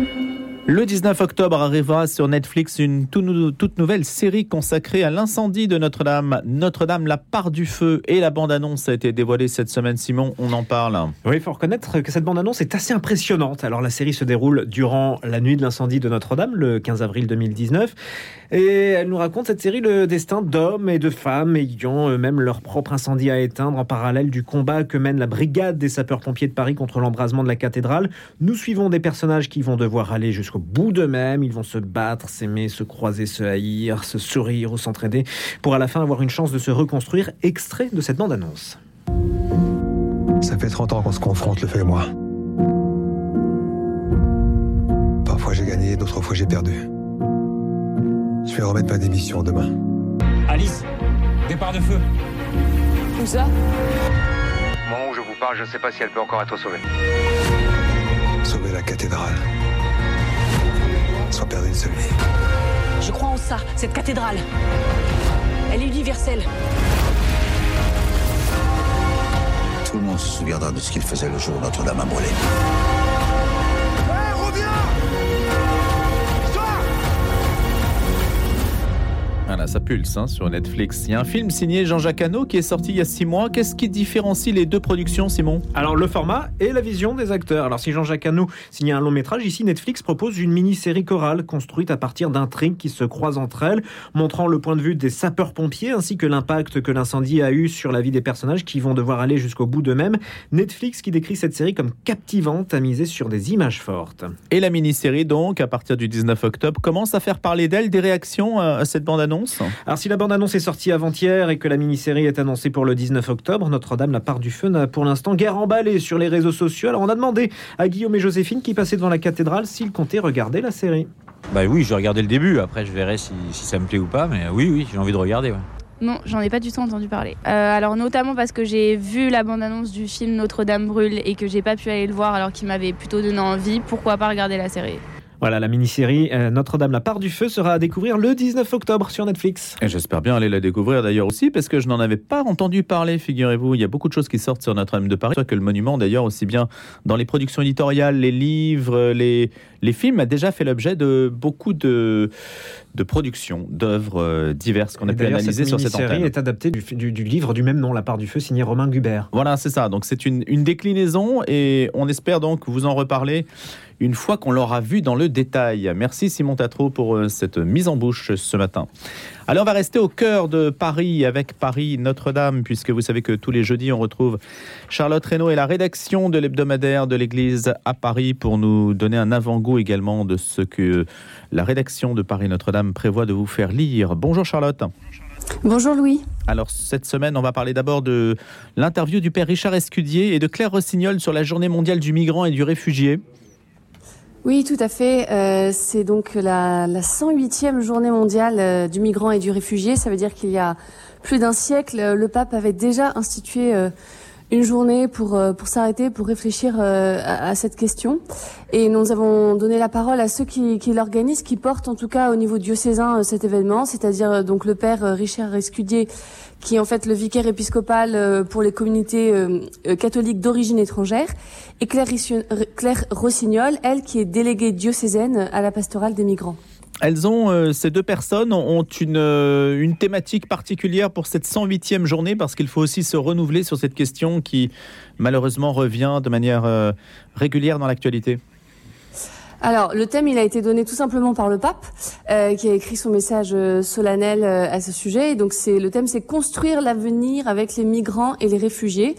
Mm-hmm. Le 19 octobre arrivera sur Netflix une toute nouvelle série consacrée à l'incendie de Notre-Dame. Notre-Dame, la part du feu et la bande-annonce a été dévoilée cette semaine. Simon, on en parle. Oui, il faut reconnaître que cette bande-annonce est assez impressionnante. Alors la série se déroule durant la nuit de l'incendie de Notre-Dame, le 15 avril 2019. Et elle nous raconte cette série le destin d'hommes et de femmes ayant eux-mêmes leur propre incendie à éteindre en parallèle du combat que mène la brigade des sapeurs-pompiers de Paris contre l'embrasement de la cathédrale. Nous suivons des personnages qui vont devoir aller jusqu'au bout d'eux-mêmes. Ils vont se battre, s'aimer, se croiser, se haïr, se sourire ou s'entraider pour à la fin avoir une chance de se reconstruire. Extrait de cette bande-annonce. Ça fait 30 ans qu'on se confronte, le fait et moi. Parfois j'ai gagné, d'autres fois j'ai perdu. Je vais remettre ma démission demain. Alice, départ de feu. Où ça? Au moment où je vous parle, je ne sais pas si elle peut encore être sauvée. Sauver la cathédrale. Vie. Je crois en ça, cette cathédrale. Elle est universelle. Tout le monde se souviendra de ce qu'il faisait le jour où Notre-Dame a brûlé. Voilà, ça pulse hein, sur Netflix. Il y a un film signé Jean-Jacques Hano qui est sorti il y a six mois. Qu'est-ce qui différencie les deux productions, Simon? Alors, le format et la vision des acteurs. Alors, si Jean-Jacques Hano signe un long métrage, ici, Netflix propose une mini-série chorale construite à partir d'intrigues qui se croisent entre elles, montrant le point de vue des sapeurs-pompiers ainsi que l'impact que l'incendie a eu sur la vie des personnages qui vont devoir aller jusqu'au bout d'eux-mêmes. Netflix qui décrit cette série comme captivante à miser sur des images fortes. Et la mini-série, donc, à partir du 19 octobre, commence à faire parler d'elle. Des réactions à cette bande-annonce? Alors si la bande-annonce est sortie avant-hier et que la mini-série est annoncée pour le 19 octobre, Notre-Dame, la part du feu n'a pour l'instant guère emballé sur les réseaux sociaux. Alors on a demandé à Guillaume et Joséphine qui passaient devant la cathédrale s'ils comptaient regarder la série. Bah oui, je vais regarder le début, après je verrai si, ça me plaît ou pas, mais oui, oui, j'ai envie de regarder. Non, j'en ai pas du tout entendu parler. Euh, alors notamment parce que j'ai vu la bande-annonce du film Notre-Dame brûle et que j'ai pas pu aller le voir alors qu'il m'avait plutôt donné envie. Pourquoi pas regarder la série? Voilà, la mini-série euh, Notre-Dame, la part du feu sera à découvrir le 19 octobre sur Netflix. Et j'espère bien aller la découvrir d'ailleurs aussi, parce que je n'en avais pas entendu parler, figurez-vous. Il y a beaucoup de choses qui sortent sur Notre-Dame de Paris, que le monument d'ailleurs, aussi bien dans les productions éditoriales, les livres, les, les films, a déjà fait l'objet de beaucoup de, de productions, d'œuvres euh, diverses qu'on a pu analyser sur cette antenne. série est adaptée du, du, livre du même nom, La part du feu, signé Romain Gubert. Voilà, c'est ça. Donc c'est une, une déclinaison et on espère donc vous en reparler une fois qu'on l'aura vu dans le détail. Merci Simon Tatro pour euh, cette mise en bouche ce matin. Alors on va rester au cœur de Paris avec Paris Notre-Dame, puisque vous savez que tous les jeudis on retrouve Charlotte Reynaud et la rédaction de l'hebdomadaire de l'Église à Paris pour nous donner un avant-goût également de ce que la rédaction de Paris Notre-Dame prévoit de vous faire lire. Bonjour Charlotte. Bonjour Louis. Alors cette semaine, on va parler d'abord de l'interview du père Richard Escudier et de Claire Rossignol sur la journée mondiale du migrant et du réfugié. Oui, tout à fait. Euh, c'est donc la, la 108e journée mondiale euh, du migrant et du réfugié. Ça veut dire qu'il y a plus d'un siècle, le pape avait déjà institué euh, une journée pour euh, pour s'arrêter, pour réfléchir euh, à, cette question. Et nous avons donné la parole à ceux qui, l'organisent, qui portent en tout cas au niveau diocésain euh, cet événement, c'est-à-dire donc le père Richard Escudier, qui est en fait le vicaire épiscopal pour les communautés catholiques d'origine étrangère, et Claire Rossignol, elle qui est déléguée diocésaine à la pastorale des migrants. Elles ont, euh, ces deux personnes ont une, euh, une thématique particulière pour cette 108e journée parce qu'il faut aussi se renouveler sur cette question qui malheureusement revient de manière euh, régulière dans l'actualité. Alors, le thème, il a été donné tout simplement par le pape, euh, qui a écrit son message euh, solennel euh, à ce sujet. donc, c'est le thème, c'est construire l'avenir avec les migrants et les réfugiés.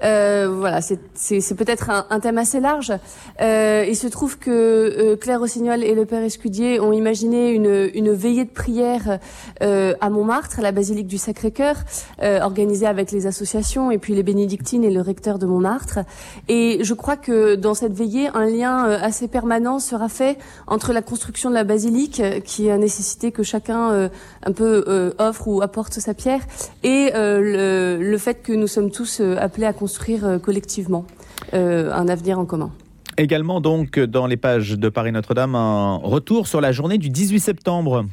voilà, c'est peut-être un, thème assez large. il se trouve que Claire Rossignol et le père Escudier ont imaginé une, une veillée de prière à Montmartre, à la basilique du Sacré-Cœur, organisée avec les associations et puis les bénédictines et le recteur de Montmartre. Et je crois que dans cette veillée, un lien assez permanent sera fait entre la construction de la basilique, euh, qui a nécessité que chacun euh, un peu euh, offre ou apporte sa pierre, et le, le, fait que nous sommes tous appelés à construire collectivement un avenir en commun. Également donc dans les pages de Paris Notre-Dame, un retour sur la journée du 18 septembre.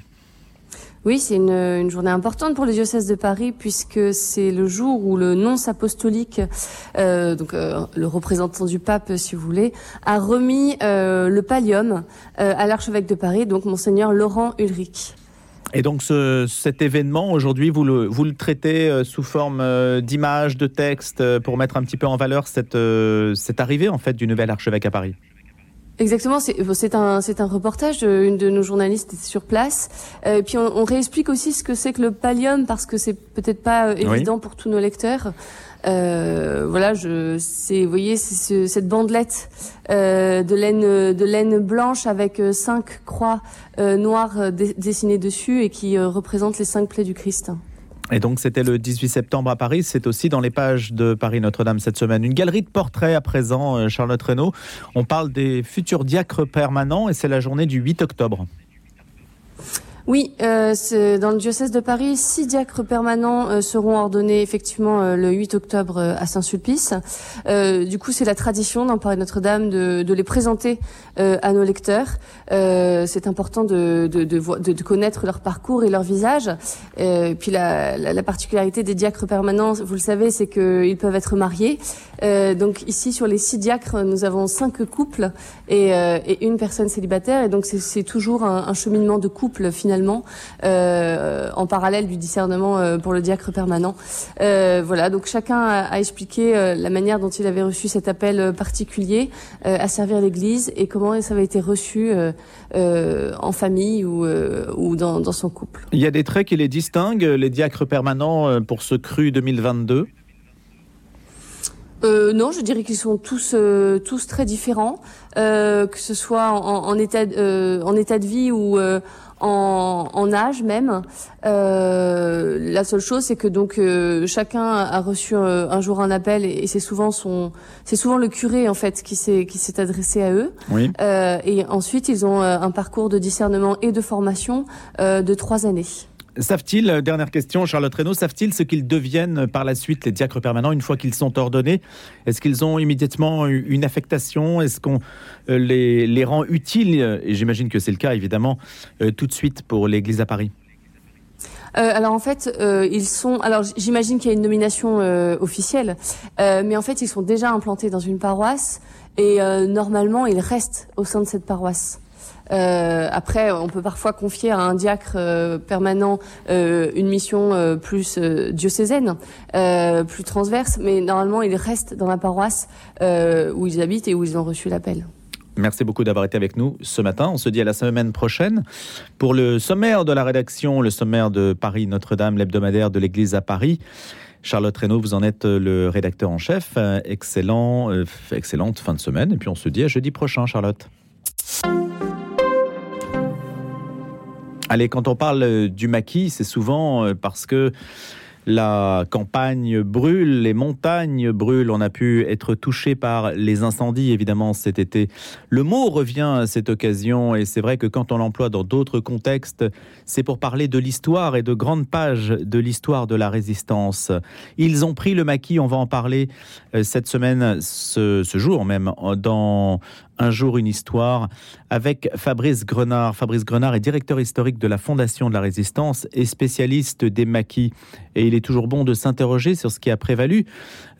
Oui, c'est une, journée importante pour le diocèse de Paris puisque c'est le jour où le nonce apostolique, euh, euh, le représentant du pape, si vous voulez, a remis euh, le pallium à l'archevêque de Paris, donc monseigneur Laurent Ulrich. Et donc ce, cet événement, aujourd'hui, vous le, traitez sous forme euh, d'image, de texte, euh, pour mettre un petit peu en valeur cette, cette arrivée en fait du nouvel archevêque à Paris? Exactement, c'est un, un reportage d'une de nos journalistes sur place. Et puis on, on réexplique aussi ce que c'est que le pallium parce que c'est peut-être pas évident oui. pour tous nos lecteurs. Euh, voilà, je, c'est, vous voyez, c'est ce, cette bandelette euh, de laine, de laine blanche avec cinq croix euh, noires dessinées dessus et qui représentent les cinq plaies du Christ. Et donc c'était le 18 septembre à Paris, c'est aussi dans les pages de Paris Notre-Dame cette semaine. Une galerie de portraits à présent, Charlotte Reynaud. On parle des futurs diacres permanents et c'est la journée du 8 octobre. Oui, euh, dans le diocèse de Paris, six diacres permanents euh, seront ordonnés effectivement euh, le 8 octobre euh, à Saint-Sulpice. Euh, du coup, c'est la tradition dans Paris Notre-Dame de, de, les présenter euh, à nos lecteurs. c'est important de, de, de, connaître leur parcours et leur visage. Et puis la, la, la, particularité des diacres permanents, vous le savez, c'est qu'ils peuvent être mariés. donc ici, sur les six diacres, nous avons cinq couples et, et une personne célibataire. Et donc c'est toujours un, un cheminement de couple finalement euh, en parallèle du discernement euh, pour le diacre permanent. Euh, voilà, donc chacun a, a expliqué la manière dont il avait reçu cet appel particulier à servir l'Église et comment ça avait été reçu en famille ou, ou dans, dans, son couple. Il y a des traits qui les distinguent, les diacres permanents pour ce cru 2022 euh, non, je dirais qu'ils sont tous euh, tous très différents, euh, que ce soit en, en état en état de vie ou en, en, âge même. Euh, la seule chose, c'est que donc euh, chacun a reçu euh, un jour un appel et, et c'est souvent son, c'est souvent le curé en fait qui s'est qui s'est adressé à eux. Oui. et ensuite, ils ont un parcours de discernement et de formation de trois années. Savent-ils, dernière question, Charlotte Reynaud, savent-ils ce qu'ils deviennent par la suite, les diacres permanents, une fois qu'ils sont ordonnés? Est-ce qu'ils ont immédiatement une affectation? Est-ce qu'on les, les, rend utiles? Et j'imagine que c'est le cas, évidemment, euh, tout de suite pour l'Église à Paris. Euh, alors en fait, euh, ils sont. Alors j'imagine qu'il y a une nomination euh, officielle, mais en fait, ils sont déjà implantés dans une paroisse et normalement, ils restent au sein de cette paroisse. Euh, après, on peut parfois confier à un diacre euh, permanent euh, une mission plus diocésaine, plus transverse, mais normalement, ils restent dans la paroisse où ils habitent et où ils ont reçu l'appel. Merci beaucoup d'avoir été avec nous ce matin. On se dit à la semaine prochaine pour le sommaire de la rédaction, le sommaire de Paris Notre-Dame, l'hebdomadaire de l'Église à Paris. Charlotte Reynaud, vous en êtes le rédacteur en chef. Excellent, excellente fin de semaine. Et puis on se dit à jeudi prochain, Charlotte. Allez, quand on parle du maquis, c'est souvent parce que la campagne brûle, les montagnes brûlent, on a pu être touché par les incendies évidemment cet été. Le mot revient à cette occasion et c'est vrai que quand on l'emploie dans d'autres contextes, c'est pour parler de l'histoire et de grandes pages de l'histoire de la résistance. Ils ont pris le maquis, on va en parler cette semaine, ce, ce jour même, dans un jour une histoire avec Fabrice Grenard. Fabrice Grenard est directeur historique de la Fondation de la Résistance et spécialiste des maquis. Et il est toujours bon de s'interroger sur ce qui a prévalu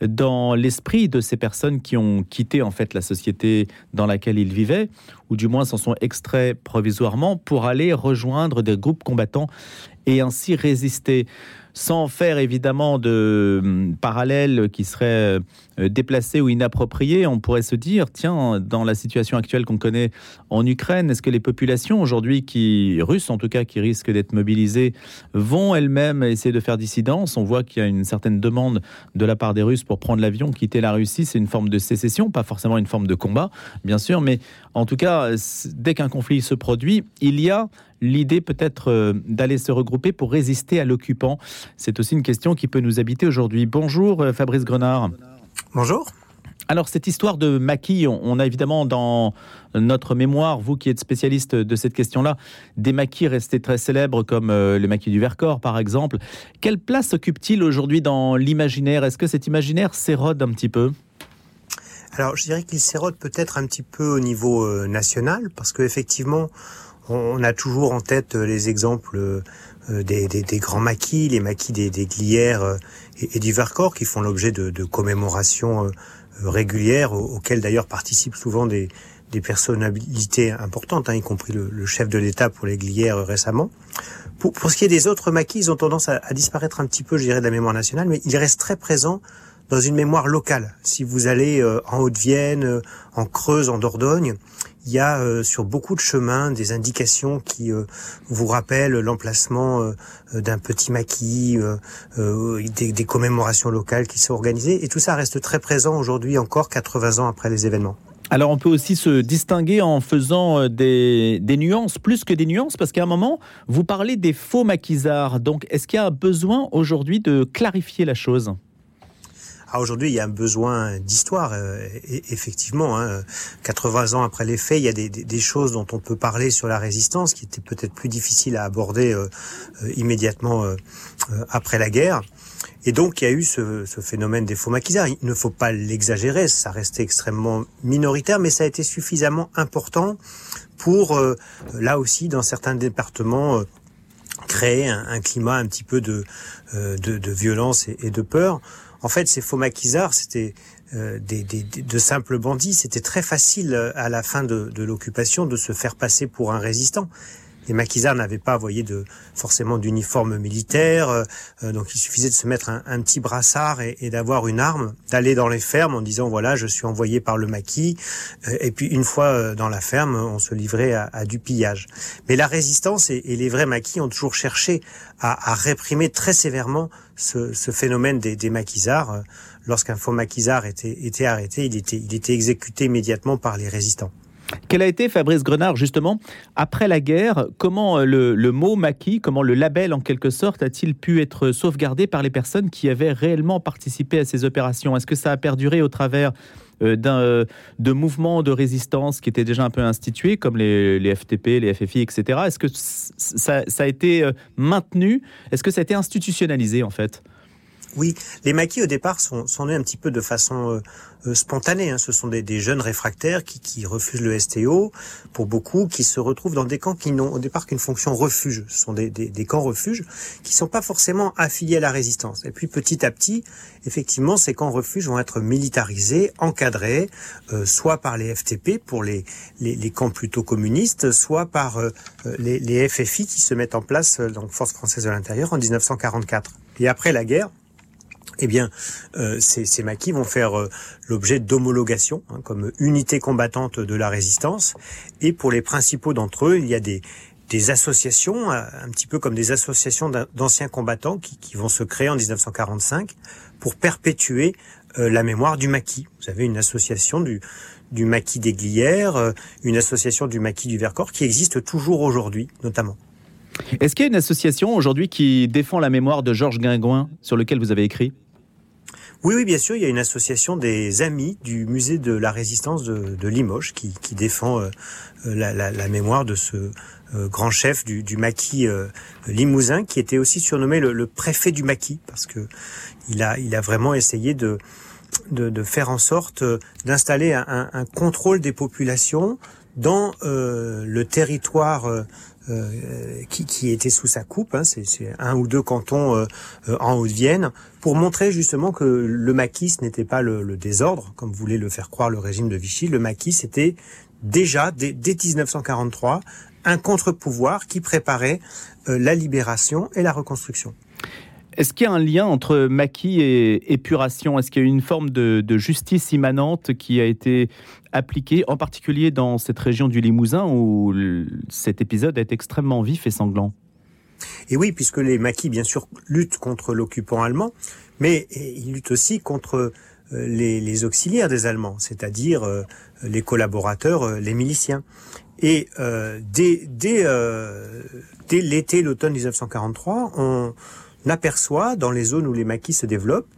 dans l'esprit de ces personnes qui ont quitté en fait la société dans laquelle ils vivaient, ou du moins s'en sont extraits provisoirement pour aller rejoindre des groupes combattants et ainsi résister sans faire évidemment de euh, parallèles qui seraient euh, déplacés ou inappropriés, on pourrait se dire, tiens, dans la situation actuelle qu'on connaît en Ukraine, est-ce que les populations aujourd'hui qui, russes en tout cas, qui risquent d'être mobilisées, vont elles-mêmes essayer de faire dissidence? On voit qu'il y a une certaine demande de la part des Russes pour prendre l'avion, quitter la Russie, c'est une forme de sécession, pas forcément une forme de combat, bien sûr, mais en tout cas, dès qu'un conflit se produit, il y a l'idée peut-être euh, d'aller se regrouper pour résister à l'occupant. C'est aussi une question qui peut nous habiter aujourd'hui. Bonjour euh, Fabrice Grenard. Bonjour. Alors cette histoire de maquis, on a évidemment dans notre mémoire, vous qui êtes spécialiste de cette question-là, des maquis restés très célèbres comme euh, le maquis du Vercors par exemple. Quelle place occupe-t-il aujourd'hui dans l'imaginaire? Est-ce que cet imaginaire s'érode un petit peu? Alors je dirais qu'il s'érode peut-être un petit peu au niveau national parce qu'effectivement, on a toujours en tête les exemples des, des, des, grands maquis, les maquis des, des glières et, et, du Vercors qui font l'objet de, de, commémorations régulières auxquelles d'ailleurs participent souvent des, des personnalités importantes, hein, y compris le, le chef de l'État pour les glières récemment. Pour, pour, ce qui est des autres maquis, ils ont tendance à, à, disparaître un petit peu, je dirais, de la mémoire nationale, mais ils restent très présents dans une mémoire locale. Si vous allez euh, en Haute-Vienne, euh, en Creuse, en Dordogne, il y a euh, sur beaucoup de chemins des indications qui euh, vous rappellent l'emplacement euh, d'un petit maquis, des, commémorations locales qui sont organisées. Et tout ça reste très présent aujourd'hui encore, 80 ans après les événements. Alors on peut aussi se distinguer en faisant des, des nuances, plus que des nuances, parce qu'à un moment, vous parlez des faux maquisards. Donc est-ce qu'il y a besoin aujourd'hui de clarifier la chose? Ah, aujourd'hui, il y a un besoin d'histoire, euh, effectivement. Hein, 80 ans après les faits, il y a des, des, des, choses dont on peut parler sur la résistance qui étaient peut-être plus difficiles à aborder euh, euh, immédiatement euh, après la guerre. Et donc, il y a eu ce, ce phénomène des faux maquisards. Il ne faut pas l'exagérer, ça restait extrêmement minoritaire, mais ça a été suffisamment important pour, là aussi, dans certains départements, créer un, un, climat un petit peu de, de, de violence et de peur. En fait, ces faux maquisards, c'était euh, des, de simples bandits. C'était très facile euh, à la fin de, de l'occupation de se faire passer pour un résistant les maquisards n'avaient pas, voyez, de forcément d'uniforme militaire, euh, donc il suffisait de se mettre un, un petit brassard et, d'avoir une arme, d'aller dans les fermes en disant voilà, je suis envoyé par le maquis, euh, et puis une fois euh, dans la ferme, on se livrait à, à du pillage. Mais la résistance et, et, les vrais maquis ont toujours cherché à, à réprimer très sévèrement ce, ce phénomène des, des maquisards. Lorsqu'un faux maquisard était, était arrêté, il était, il était exécuté immédiatement par les résistants. Quel a été, Fabrice Grenard, justement, après la guerre, comment le, le, mot maquis, comment le label, en quelque sorte, a-t-il pu être sauvegardé par les personnes qui avaient réellement participé à ces opérations? Est-ce que ça a perduré au travers euh, euh, de mouvements de résistance qui étaient déjà un peu institués, comme les, FTP, les FFI, etc. Est-ce que ça, a été euh, maintenu? Est-ce que ça a été institutionnalisé, en fait? Oui, les maquis au départ sont, sont nés un petit peu de façon euh, euh, spontanée. Hein. Ce sont des, des, jeunes réfractaires qui, qui, refusent le STO, pour beaucoup, qui se retrouvent dans des camps qui n'ont au départ qu'une fonction refuge. Ce sont des, des, des camps refuges qui sont pas forcément affiliés à la résistance. Et puis petit à petit, effectivement, ces camps refuges vont être militarisés, encadrés, euh, soit par les FTP pour les, les, les, camps plutôt communistes, soit par euh, les, les FFI qui se mettent en place, euh, donc Force française de l'intérieur, en 1944. Et après la guerre, eh bien, euh, ces, ces, maquis vont faire euh, l'objet d'homologation hein, comme unité combattante de la résistance. Et pour les principaux d'entre eux, il y a des, des associations, euh, un petit peu comme des associations d'anciens combattants qui, qui, vont se créer en 1945 pour perpétuer euh, la mémoire du maquis. Vous avez une association du, du maquis des Glières, euh, une association du maquis du Vercors qui existe toujours aujourd'hui, notamment. Est-ce qu'il y a une association aujourd'hui qui défend la mémoire de Georges Guingouin sur lequel vous avez écrit? Oui, oui, bien sûr, il y a une association des amis du musée de la résistance de, Limoges qui, défend euh, la, la, la, mémoire de ce euh, grand chef du, maquis euh, limousin qui était aussi surnommé le, préfet du maquis parce que il a, vraiment essayé de, faire en sorte d'installer un, contrôle des populations dans euh, le territoire euh, qui, était sous sa coupe, hein, c'est un ou deux cantons euh, euh, en Haute-Vienne, pour montrer justement que le maquis n'était pas le, désordre, comme voulait le faire croire le régime de Vichy. Le maquis, c'était déjà, dès, dès 1943, un contre-pouvoir qui préparait euh, la libération et la reconstruction. Est-ce qu'il y a un lien entre maquis et épuration? Est-ce qu'il y a une forme de, justice immanente qui a été appliquée, en particulier dans cette région du Limousin où cet épisode est extrêmement vif et sanglant? Et oui, puisque les maquis, bien sûr, luttent contre l'occupant allemand, mais ils luttent aussi contre les, les auxiliaires des Allemands, c'est-à-dire euh, les collaborateurs, euh, les miliciens. Et euh, dès, euh, dès l'été, l'automne 1943, on aperçoit dans les zones où les maquis se développent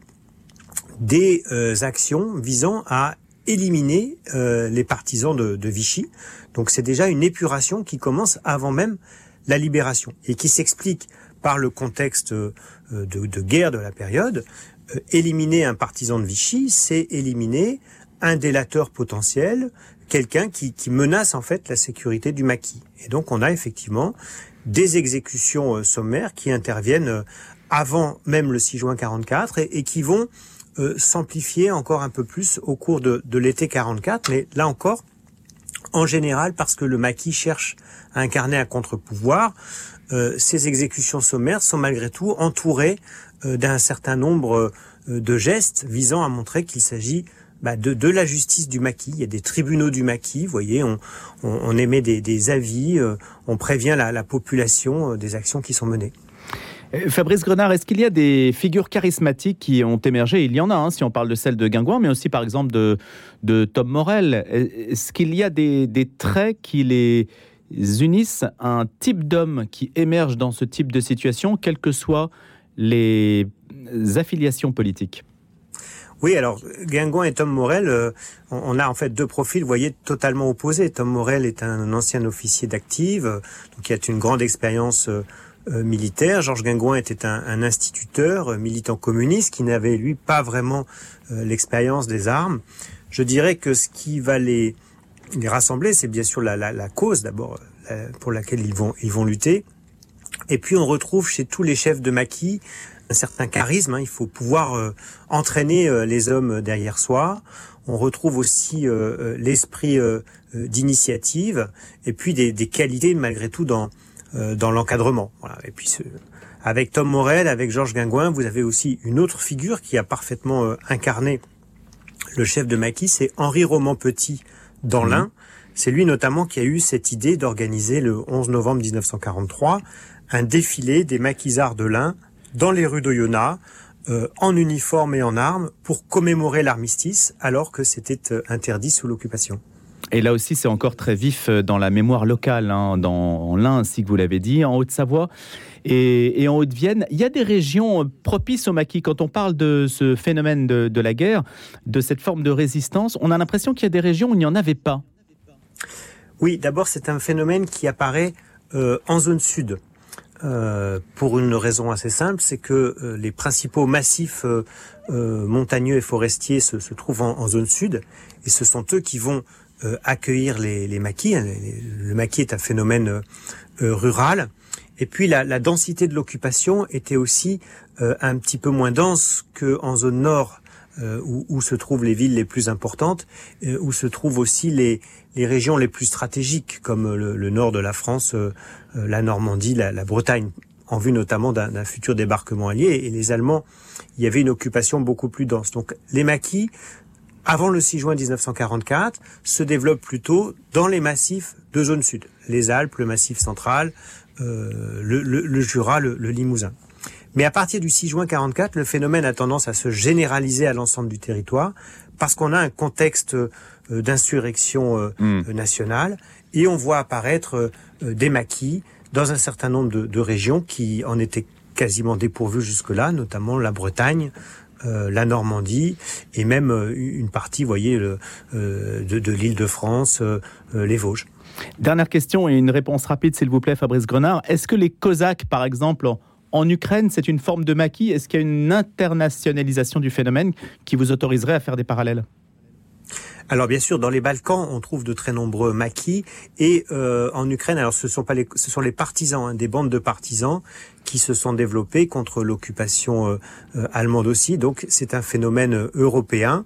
des euh, actions visant à éliminer euh, les partisans de, de Vichy. Donc c'est déjà une épuration qui commence avant même la libération et qui s'explique par le contexte euh, de, de, guerre de la période. Euh, éliminer un partisan de Vichy, c'est éliminer un délateur potentiel quelqu'un qui, qui menace en fait la sécurité du maquis. Et donc on a effectivement des exécutions sommaires qui interviennent avant même le 6 juin 44 et, et qui vont euh, s'amplifier encore un peu plus au cours de, de l'été 44. Mais là encore, en général, parce que le maquis cherche à incarner un contre-pouvoir, euh, ces exécutions sommaires sont malgré tout entourées euh, d'un certain nombre euh, de gestes visant à montrer qu'il s'agit bah, de, de, la justice du maquis. Il y a des tribunaux du maquis, vous voyez, on, on, on émet des, des avis, euh, on prévient la, la population des actions qui sont menées. Euh, Fabrice Grenard, est-ce qu'il y a des figures charismatiques qui ont émergé? Il y en a, hein, si on parle de celle de Guingouin, mais aussi par exemple de, Tom Morel. Est-ce qu'il y a des, traits qui les unissent? Un type d'homme qui émerge dans ce type de situation, quelles que soient les affiliations politiques? Oui, alors Guingouin et Tom Morel, euh, on a en fait deux profils, vous voyez, totalement opposés. Tom Morel est un ancien officier d'active, donc qui a une grande expérience euh, euh, militaire. Georges Guingouin était un, un instituteur, euh, militant communiste, qui n'avait lui pas vraiment euh, l'expérience des armes. Je dirais que ce qui va les, les rassembler, c'est bien sûr la, la, la cause d'abord pour laquelle ils vont, ils vont lutter. Et puis on retrouve chez tous les chefs de maquis un certain charisme. Hein. Il faut pouvoir euh, entraîner euh, les hommes derrière soi. On retrouve aussi euh, l'esprit d'initiative et puis des, des, qualités malgré tout dans dans l'encadrement. Voilà. Et puis ce, avec Tom Morel, avec Georges Guingouin, vous avez aussi une autre figure qui a parfaitement incarné le chef de maquis, c'est Henri Roman Petit dans mmh. l'Ain. C'est lui notamment qui a eu cette idée d'organiser le 11 novembre 1943 un défilé des maquisards de l'Ain dans les rues d'Oyonnax, euh, en uniforme et en armes, pour commémorer l'armistice, alors que c'était euh, interdit sous l'occupation. Et là aussi, c'est encore très vif euh, dans la mémoire locale, hein, dans l'Ain, ainsi que vous l'avez dit, en Haute-Savoie et, en Haute-Vienne. Il y a des régions propices au maquis. Quand on parle de ce phénomène de, la guerre, de cette forme de résistance, on a l'impression qu'il y a des régions où il n'y en avait pas. Oui, d'abord, c'est un phénomène qui apparaît euh, en zone sud. Euh, pour une raison assez simple, c'est que euh, les principaux massifs euh, euh montagneux et forestiers se, trouvent en, en, zone sud, et ce sont eux qui vont euh, accueillir les, les maquis. Le maquis est un phénomène rural, et puis la, la densité de l'occupation était aussi un petit peu moins dense qu'en zone nord, où, où, se trouvent les villes les plus importantes, où se trouvent aussi les, les régions les plus stratégiques, comme le, le nord de la France, euh, la Normandie, la, la, Bretagne, en vue notamment d'un futur débarquement allié. Et les Allemands, il y avait une occupation beaucoup plus dense. Donc les maquis, avant le 6 juin 1944, se développent plutôt dans les massifs de zone sud, les Alpes, le massif central, euh, le, le, le, Jura, le, le Limousin. Mais à partir du 6 juin 44, le phénomène a tendance à se généraliser à l'ensemble du territoire parce qu'on a un contexte Euh, d'insurrection mmh. nationale et on voit apparaître euh, des maquis dans un certain nombre de, de régions qui en étaient quasiment dépourvues jusque-là, notamment la Bretagne, euh, la Normandie et même euh, une partie, voyez, euh, de, de l'île de France, euh, les Vosges. Dernière question et une réponse rapide, s'il vous plaît, Fabrice Grenard. Est-ce que les Cosaques, par exemple, en Ukraine, c'est une forme de maquis? Est-ce qu'il y a une internationalisation du phénomène qui vous autoriserait à faire des parallèles? Alors bien sûr, dans les Balkans, on trouve de très nombreux maquis et euh, en Ukraine, alors ce sont pas les, ce sont les partisans, hein, des bandes de partisans qui se sont développés contre l'occupation euh, euh, allemande aussi. Donc c'est un phénomène euh, européen,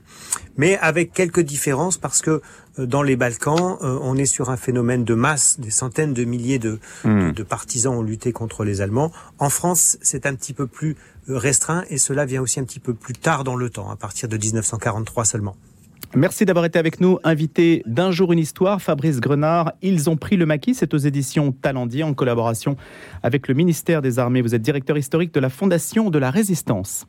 mais avec quelques différences parce que euh, dans les Balkans, euh, on est sur un phénomène de masse, des centaines de milliers de, mmh. de, de partisans ont lutté contre les Allemands. En France, c'est un petit peu plus restreint et cela vient aussi un petit peu plus tard dans le temps, à partir de 1943 seulement. Merci d'avoir été avec nous, invité d'un jour une histoire, Fabrice Grenard. Ils ont pris le maquis, c'est aux éditions Talendier en collaboration avec le ministère des Armées. Vous êtes directeur historique de la Fondation de la Résistance.